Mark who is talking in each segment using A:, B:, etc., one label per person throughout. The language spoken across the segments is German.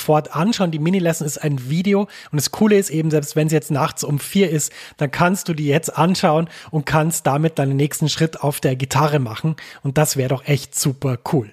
A: sofort anschauen. Die Mini-Lesson ist ein Video und das Coole ist eben, selbst wenn es jetzt nachts um vier ist, dann kannst du die jetzt anschauen und kannst damit deinen nächsten Schritt auf der Gitarre machen. Und das wäre doch echt super cool.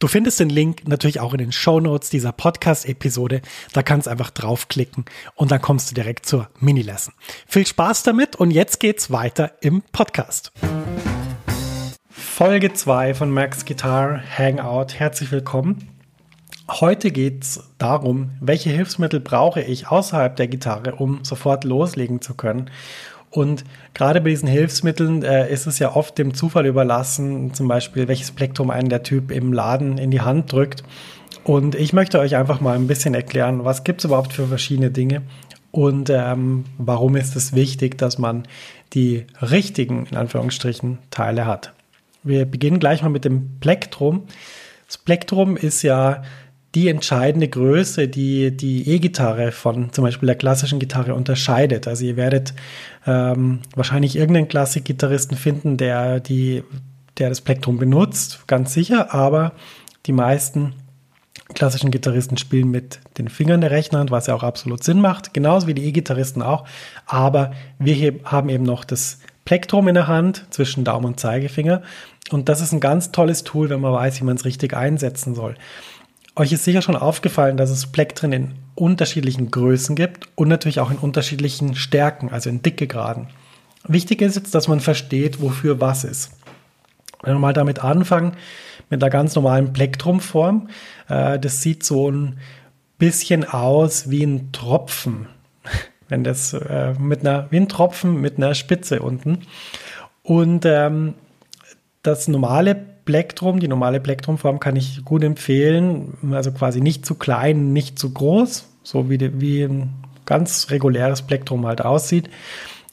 A: Du findest den Link natürlich auch in den Show Notes dieser Podcast-Episode. Da kannst du einfach draufklicken und dann kommst du direkt zur Mini-Lesson. Viel Spaß damit und jetzt geht's weiter im Podcast. Folge 2 von Max Guitar Hangout. Herzlich willkommen. Heute geht's darum, welche Hilfsmittel brauche ich außerhalb der Gitarre, um sofort loslegen zu können. Und gerade bei diesen Hilfsmitteln äh, ist es ja oft dem Zufall überlassen, zum Beispiel welches Plektrum einen der Typ im Laden in die Hand drückt. Und ich möchte euch einfach mal ein bisschen erklären, was gibt es überhaupt für verschiedene Dinge und ähm, warum ist es wichtig, dass man die richtigen, in Anführungsstrichen, Teile hat. Wir beginnen gleich mal mit dem Plektrum. Das Plektrum ist ja die entscheidende Größe, die die E-Gitarre von zum Beispiel der klassischen Gitarre unterscheidet. Also ihr werdet ähm, wahrscheinlich irgendeinen Klassikgitarristen finden, der die, der das Plektrum benutzt, ganz sicher, aber die meisten klassischen Gitarristen spielen mit den Fingern der rechten Hand, was ja auch absolut Sinn macht, genauso wie die E-Gitarristen auch. Aber wir hier haben eben noch das Plektrum in der Hand zwischen Daumen und Zeigefinger. Und das ist ein ganz tolles Tool, wenn man weiß, wie man es richtig einsetzen soll. Euch ist sicher schon aufgefallen, dass es Plektren in unterschiedlichen Größen gibt und natürlich auch in unterschiedlichen Stärken, also in Dickegraden. Wichtig ist jetzt, dass man versteht, wofür was ist. Wenn wir mal damit anfangen, mit einer ganz normalen Plektrumform, äh, das sieht so ein bisschen aus wie ein Tropfen. Wenn das äh, mit einer, wie ein Tropfen mit einer Spitze unten. Und ähm, das normale Plektrum, die normale Plektrumform kann ich gut empfehlen. Also quasi nicht zu klein, nicht zu groß, so wie, die, wie ein ganz reguläres Plektrum halt aussieht.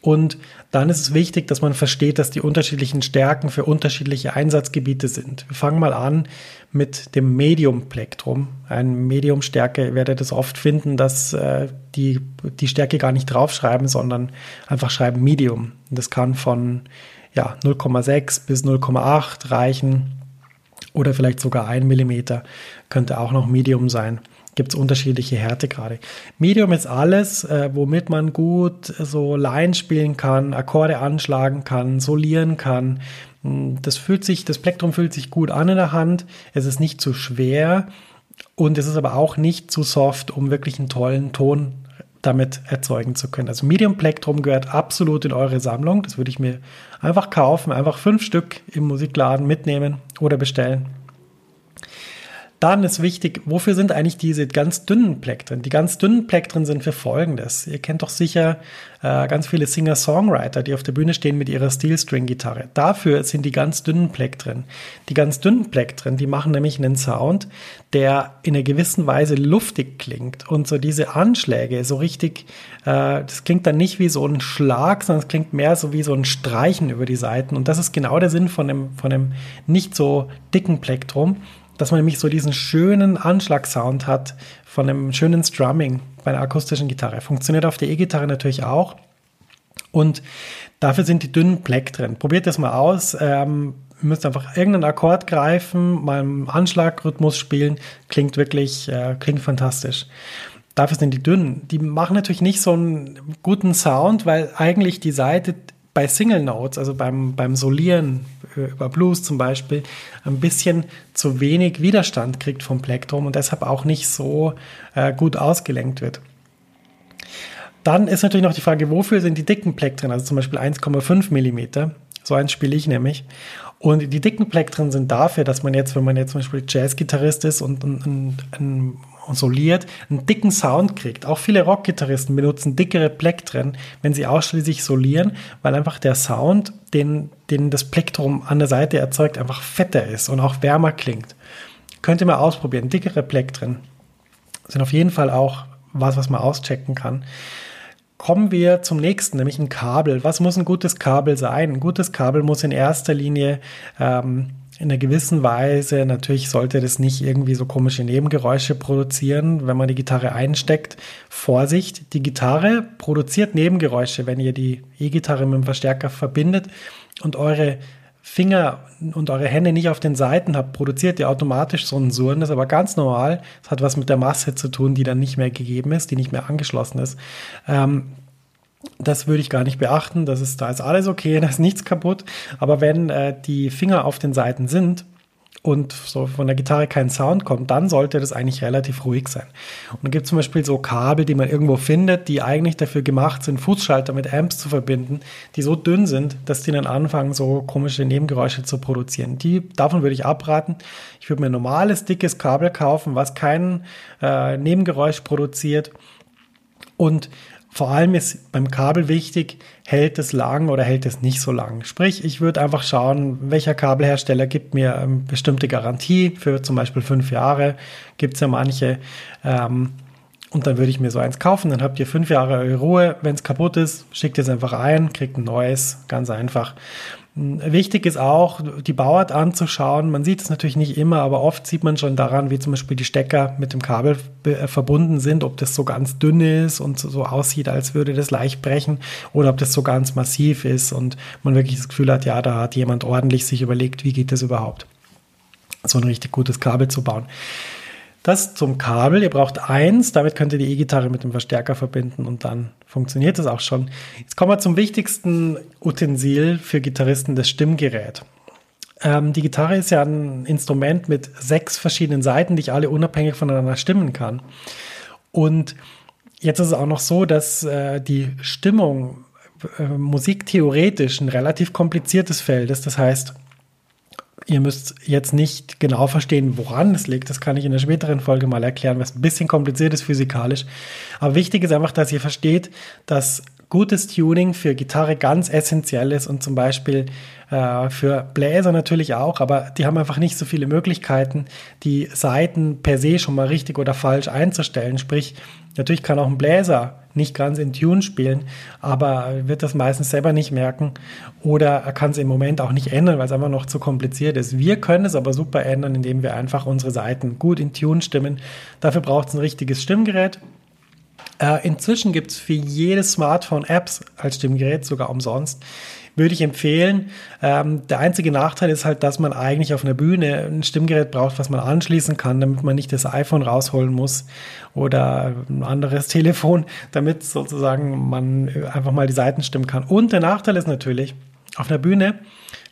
A: Und dann ist es wichtig, dass man versteht, dass die unterschiedlichen Stärken für unterschiedliche Einsatzgebiete sind. Wir fangen mal an mit dem Medium-Plektrum. Ein Medium-Stärke werdet ihr oft finden, dass äh, die, die Stärke gar nicht draufschreiben, sondern einfach schreiben Medium. Das kann von ja, 0,6 bis 0,8 reichen oder vielleicht sogar 1 mm könnte auch noch Medium sein. Gibt es unterschiedliche Härtegrade. Medium ist alles, äh, womit man gut so Line spielen kann, Akkorde anschlagen kann, solieren kann. Hm, das fühlt sich, das Plektrum fühlt sich gut an in der Hand. Es ist nicht zu schwer und es ist aber auch nicht zu soft, um wirklich einen tollen Ton damit erzeugen zu können. Also Medium Plektrum gehört absolut in eure Sammlung. Das würde ich mir einfach kaufen, einfach fünf Stück im Musikladen mitnehmen oder bestellen. Dann ist wichtig, wofür sind eigentlich diese ganz dünnen Plektren? Die ganz dünnen Plektren sind für Folgendes. Ihr kennt doch sicher äh, ganz viele Singer-Songwriter, die auf der Bühne stehen mit ihrer Steel-String-Gitarre. Dafür sind die ganz dünnen Plektren. Die ganz dünnen Plektren, die machen nämlich einen Sound, der in einer gewissen Weise luftig klingt. Und so diese Anschläge, so richtig, äh, das klingt dann nicht wie so ein Schlag, sondern es klingt mehr so wie so ein Streichen über die Seiten. Und das ist genau der Sinn von einem, von einem nicht so dicken Plektrum dass man nämlich so diesen schönen Anschlagsound hat von einem schönen Strumming bei einer akustischen Gitarre. Funktioniert auf der E-Gitarre natürlich auch. Und dafür sind die dünnen Plektren. Probiert das mal aus. Ähm, ihr müsst einfach irgendeinen Akkord greifen, mal im Anschlagrhythmus spielen. Klingt wirklich, äh, klingt fantastisch. Dafür sind die dünnen. Die machen natürlich nicht so einen guten Sound, weil eigentlich die Seite bei Single Notes, also beim, beim Solieren äh, über Blues zum Beispiel, ein bisschen zu wenig Widerstand kriegt vom Plektrum und deshalb auch nicht so äh, gut ausgelenkt wird. Dann ist natürlich noch die Frage, wofür sind die dicken Plektren, also zum Beispiel 1,5 mm. So eins spiele ich nämlich. Und die dicken Plektren sind dafür, dass man jetzt, wenn man jetzt zum Beispiel Jazzgitarrist ist und ein, ein, ein soliert, einen dicken Sound kriegt. Auch viele Rockgitarristen benutzen dickere Plektren, wenn sie ausschließlich solieren, weil einfach der Sound, den, den das Plektrum an der Seite erzeugt, einfach fetter ist und auch wärmer klingt. Könnt ihr mal ausprobieren. Dickere Plektren sind auf jeden Fall auch was, was man auschecken kann. Kommen wir zum nächsten, nämlich ein Kabel. Was muss ein gutes Kabel sein? Ein gutes Kabel muss in erster Linie ähm, in einer gewissen Weise, natürlich sollte das nicht irgendwie so komische Nebengeräusche produzieren, wenn man die Gitarre einsteckt. Vorsicht, die Gitarre produziert Nebengeräusche, wenn ihr die E-Gitarre mit dem Verstärker verbindet und eure Finger und eure Hände nicht auf den Seiten habt, produziert ihr automatisch so einen Surren. Das ist aber ganz normal. Das hat was mit der Masse zu tun, die dann nicht mehr gegeben ist, die nicht mehr angeschlossen ist. Ähm, das würde ich gar nicht beachten. Das ist, da ist alles okay, da ist nichts kaputt. Aber wenn äh, die Finger auf den Seiten sind, und so von der Gitarre kein Sound kommt, dann sollte das eigentlich relativ ruhig sein. Und dann gibt es zum Beispiel so Kabel, die man irgendwo findet, die eigentlich dafür gemacht sind, Fußschalter mit Amps zu verbinden, die so dünn sind, dass die dann anfangen, so komische Nebengeräusche zu produzieren. Die, davon würde ich abraten. Ich würde mir ein normales, dickes Kabel kaufen, was kein äh, Nebengeräusch produziert. Und vor allem ist beim Kabel wichtig, hält es lang oder hält es nicht so lang. Sprich, ich würde einfach schauen, welcher Kabelhersteller gibt mir eine ähm, bestimmte Garantie für zum Beispiel fünf Jahre. Gibt es ja manche. Ähm, und dann würde ich mir so eins kaufen. Dann habt ihr fünf Jahre eure Ruhe. Wenn es kaputt ist, schickt es einfach ein, kriegt ein neues. Ganz einfach. Wichtig ist auch, die Bauart anzuschauen. Man sieht es natürlich nicht immer, aber oft sieht man schon daran, wie zum Beispiel die Stecker mit dem Kabel äh, verbunden sind, ob das so ganz dünn ist und so aussieht, als würde das leicht brechen, oder ob das so ganz massiv ist und man wirklich das Gefühl hat, ja, da hat jemand ordentlich sich überlegt, wie geht das überhaupt, so ein richtig gutes Kabel zu bauen. Das zum Kabel. Ihr braucht eins, damit könnt ihr die E-Gitarre mit dem Verstärker verbinden und dann funktioniert das auch schon. Jetzt kommen wir zum wichtigsten Utensil für Gitarristen, das Stimmgerät. Ähm, die Gitarre ist ja ein Instrument mit sechs verschiedenen Seiten, die ich alle unabhängig voneinander stimmen kann. Und jetzt ist es auch noch so, dass äh, die Stimmung äh, musiktheoretisch ein relativ kompliziertes Feld ist. Das heißt, Ihr müsst jetzt nicht genau verstehen, woran es liegt. Das kann ich in der späteren Folge mal erklären, was ein bisschen kompliziert ist physikalisch. Aber wichtig ist einfach, dass ihr versteht, dass gutes Tuning für Gitarre ganz essentiell ist und zum Beispiel äh, für Bläser natürlich auch, aber die haben einfach nicht so viele Möglichkeiten, die Saiten per se schon mal richtig oder falsch einzustellen. Sprich, natürlich kann auch ein Bläser nicht ganz in Tune spielen, aber wird das meistens selber nicht merken oder er kann es im Moment auch nicht ändern, weil es einfach noch zu kompliziert ist. Wir können es aber super ändern, indem wir einfach unsere Seiten gut in Tune stimmen. Dafür braucht es ein richtiges Stimmgerät. Äh, inzwischen gibt es für jedes Smartphone Apps als Stimmgerät, sogar umsonst würde ich empfehlen. Ähm, der einzige Nachteil ist halt, dass man eigentlich auf einer Bühne ein Stimmgerät braucht, was man anschließen kann, damit man nicht das iPhone rausholen muss oder ein anderes Telefon, damit sozusagen man einfach mal die Seiten stimmen kann. Und der Nachteil ist natürlich, auf einer Bühne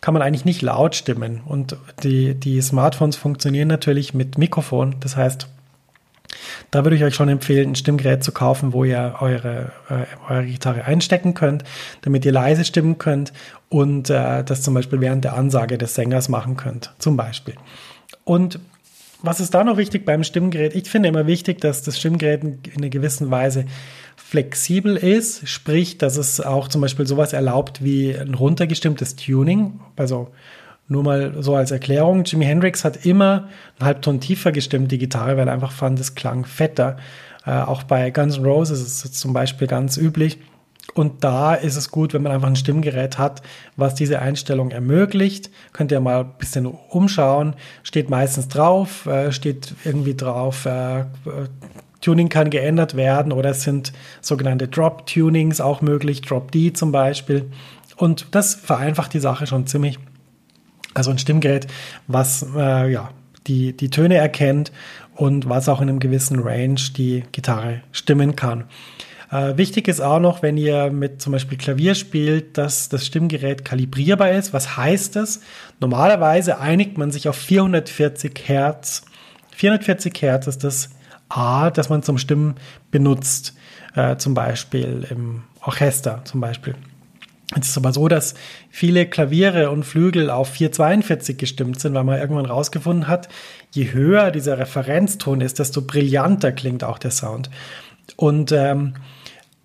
A: kann man eigentlich nicht laut stimmen und die, die Smartphones funktionieren natürlich mit Mikrofon. Das heißt, da würde ich euch schon empfehlen, ein Stimmgerät zu kaufen, wo ihr eure, äh, eure Gitarre einstecken könnt, damit ihr leise stimmen könnt und äh, das zum Beispiel während der Ansage des Sängers machen könnt, zum Beispiel. Und was ist da noch wichtig beim Stimmgerät? Ich finde immer wichtig, dass das Stimmgerät in einer gewissen Weise flexibel ist, sprich, dass es auch zum Beispiel sowas erlaubt wie ein runtergestimmtes Tuning, also nur mal so als Erklärung, Jimi Hendrix hat immer einen Halbton tiefer gestimmt, die Gitarre, weil er einfach fand, es klang fetter. Äh, auch bei Guns N' Roses ist es zum Beispiel ganz üblich. Und da ist es gut, wenn man einfach ein Stimmgerät hat, was diese Einstellung ermöglicht. Könnt ihr mal ein bisschen umschauen. Steht meistens drauf, äh, steht irgendwie drauf, äh, Tuning kann geändert werden oder es sind sogenannte Drop-Tunings auch möglich, Drop-D zum Beispiel. Und das vereinfacht die Sache schon ziemlich. Also ein Stimmgerät, was äh, ja, die, die Töne erkennt und was auch in einem gewissen Range die Gitarre stimmen kann. Äh, wichtig ist auch noch, wenn ihr mit zum Beispiel Klavier spielt, dass das Stimmgerät kalibrierbar ist. Was heißt das? Normalerweise einigt man sich auf 440 Hertz. 440 Hertz ist das A, das man zum Stimmen benutzt, äh, zum Beispiel im Orchester zum Beispiel. Es ist aber so, dass viele Klaviere und Flügel auf 442 gestimmt sind, weil man irgendwann rausgefunden hat, je höher dieser Referenzton ist, desto brillanter klingt auch der Sound. Und ähm,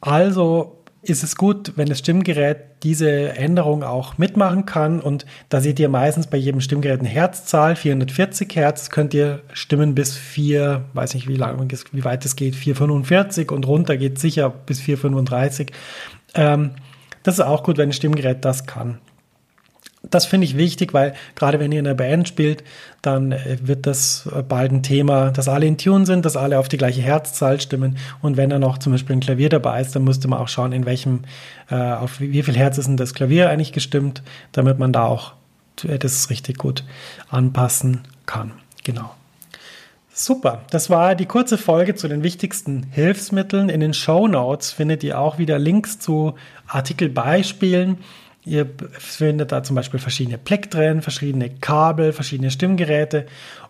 A: also ist es gut, wenn das Stimmgerät diese Änderung auch mitmachen kann. Und da seht ihr meistens bei jedem Stimmgerät eine Herzzahl, 440 Hertz, könnt ihr Stimmen bis 4, weiß nicht wie lang, wie weit es geht, 445 und runter geht sicher bis 435. Ähm, das ist auch gut, wenn ein Stimmgerät das kann das finde ich wichtig, weil gerade wenn ihr in einer Band spielt, dann äh, wird das äh, bald ein Thema, dass alle in Tune sind, dass alle auf die gleiche Herzzahl stimmen. Und wenn da noch zum Beispiel ein Klavier dabei ist, dann müsste man auch schauen, in welchem, äh, auf wie, wie viel Herz ist denn das Klavier eigentlich gestimmt, damit man da auch äh, das richtig gut anpassen kann. Genau. Super, das war die kurze Folge zu den wichtigsten Hilfsmitteln. In den Show Notes findet ihr auch wieder Links zu Artikelbeispielen Ihr findet da zum Beispiel verschiedene Plektren, verschiedene Kabel, verschiedene Stimmgeräte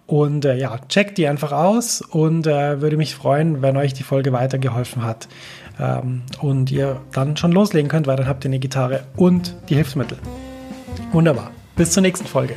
A: und äh, ja, checkt die einfach aus und äh, würde mich freuen, wenn euch die Folge weitergeholfen hat ähm, und ihr dann schon loslegen könnt, weil dann habt ihr eine Gitarre und die Hilfsmittel. Wunderbar. Bis zur nächsten Folge.